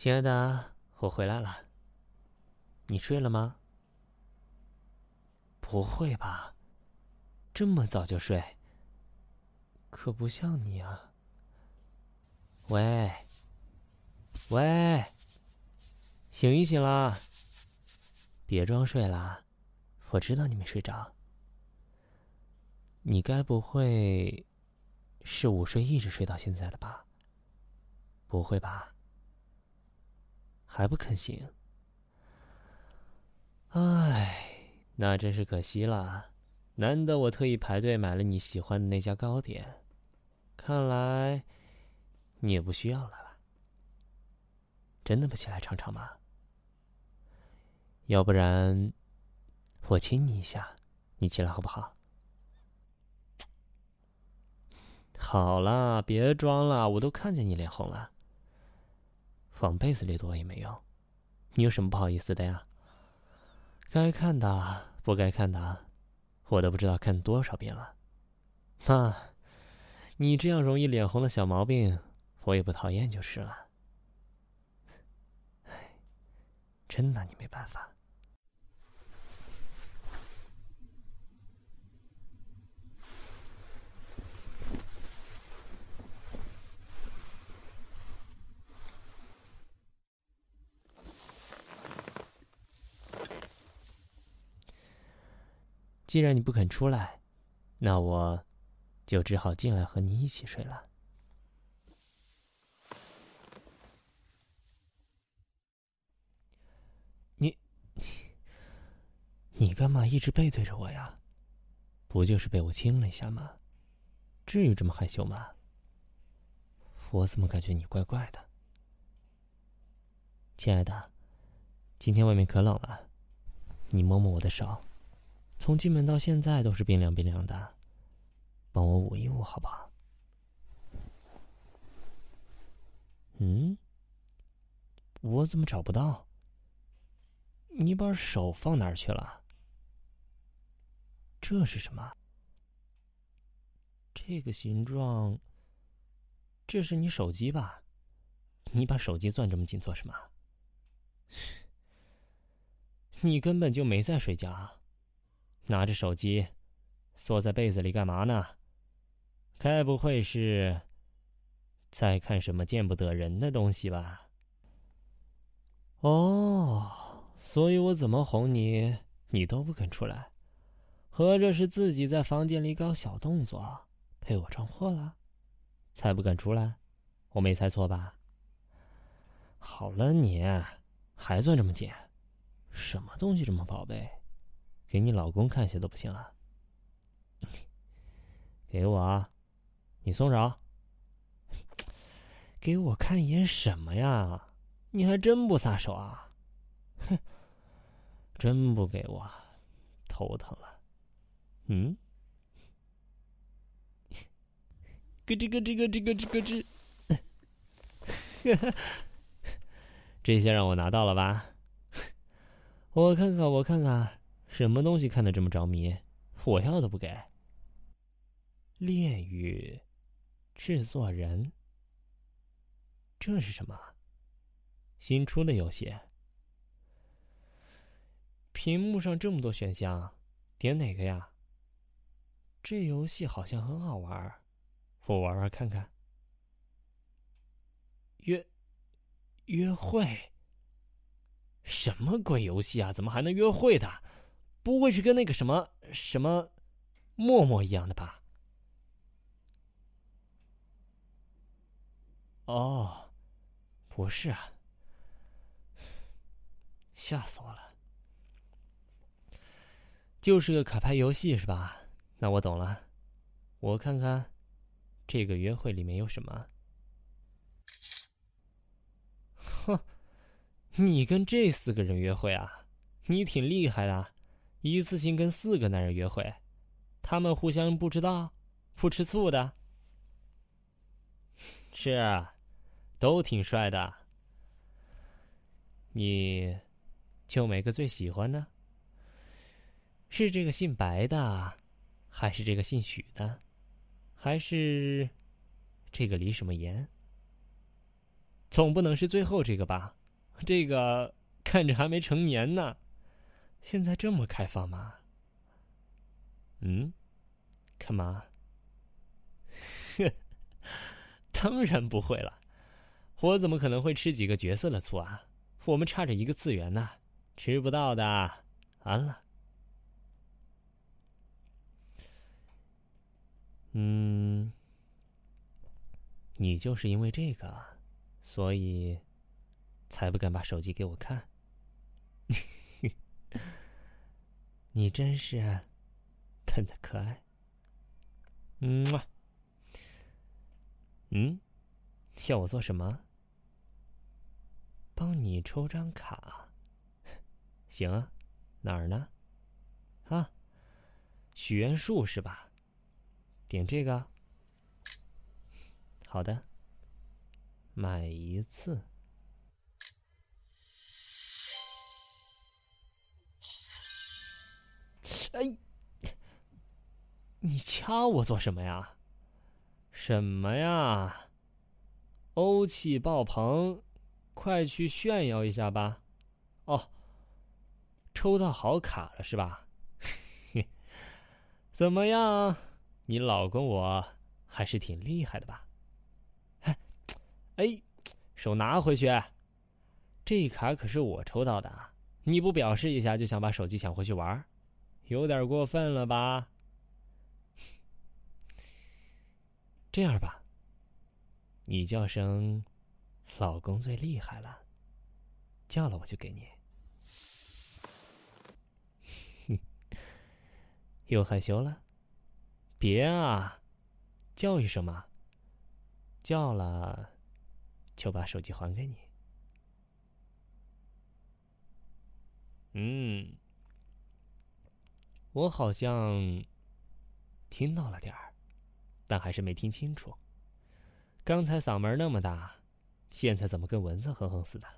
亲爱的，我回来了。你睡了吗？不会吧，这么早就睡？可不像你啊。喂，喂，醒一醒啦！别装睡啦，我知道你没睡着。你该不会是午睡一直睡到现在的吧？不会吧？还不肯醒？唉，那真是可惜了。难得我特意排队买了你喜欢的那家糕点，看来你也不需要了吧？真的不起来尝尝吗？要不然我亲你一下，你起来好不好？好啦，别装了，我都看见你脸红了。往被子里躲也没用，你有什么不好意思的呀？该看的，不该看的，我都不知道看多少遍了。妈，你这样容易脸红的小毛病，我也不讨厌就是了。唉，真拿你没办法。既然你不肯出来，那我就只好进来和你一起睡了。你，你干嘛一直背对着我呀？不就是被我亲了一下吗？至于这么害羞吗？我怎么感觉你怪怪的？亲爱的，今天外面可冷了，你摸摸我的手。从进门到现在都是冰凉冰凉的，帮我捂一捂好不好？嗯，我怎么找不到？你把手放哪儿去了？这是什么？这个形状，这是你手机吧？你把手机攥这么紧做什么？你根本就没在睡觉。啊拿着手机，缩在被子里干嘛呢？该不会是在看什么见不得人的东西吧？哦，所以我怎么哄你，你都不肯出来，合着是自己在房间里搞小动作，被我撞破了，才不敢出来？我没猜错吧？好了，你还算这么紧？什么东西这么宝贝？给你老公看些都不行啊！给我啊，你松手！给我看一眼什么呀？你还真不撒手啊！哼，真不给我，头疼了。嗯？咯吱咯吱咯吱咯吱咯吱！哈哈，这些让我拿到了吧？我看看，我看看。什么东西看得这么着迷？我要都不给。恋与制作人，这是什么？新出的游戏？屏幕上这么多选项，点哪个呀？这游戏好像很好玩，我玩玩看看。约约会？什么鬼游戏啊？怎么还能约会的？不会是跟那个什么什么陌陌一样的吧？哦，不是啊，吓死我了！就是个卡牌游戏是吧？那我懂了，我看看这个约会里面有什么。哼，你跟这四个人约会啊？你挺厉害的。一次性跟四个男人约会，他们互相不知道，不吃醋的。是，啊都挺帅的。你，就没个最喜欢的？是这个姓白的，还是这个姓许的，还是这个李什么言？总不能是最后这个吧？这个看着还没成年呢，现在这么开放吗？嗯，干嘛？呵，当然不会了，我怎么可能会吃几个角色的醋啊？我们差着一个次元呢，吃不到的。完了。嗯，你就是因为这个，所以才不敢把手机给我看。你真是笨的可爱。嗯嗯，要我做什么？帮你抽张卡。行啊，哪儿呢？啊，许愿树是吧？点这个，好的。买一次。你掐我做什么呀？什么呀？欧气爆棚，快去炫耀一下吧！哦，抽到好卡了是吧？怎么样？你老公我还是挺厉害的吧？哎，哎，手拿回去！这卡可是我抽到的，你不表示一下就想把手机抢回去玩，有点过分了吧？这样吧，你叫声“老公最厉害了”，叫了我就给你。哼，又害羞了。别啊，叫一声嘛。叫了，就把手机还给你。嗯，我好像听到了点儿，但还是没听清楚。刚才嗓门那么大，现在怎么跟蚊子哼哼似的？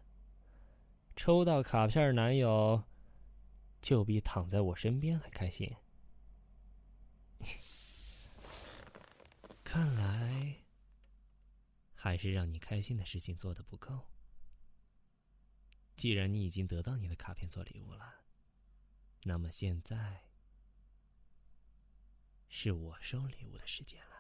抽到卡片男友，就比躺在我身边还开心。看来，还是让你开心的事情做的不够。既然你已经得到你的卡片做礼物了，那么现在是我收礼物的时间了。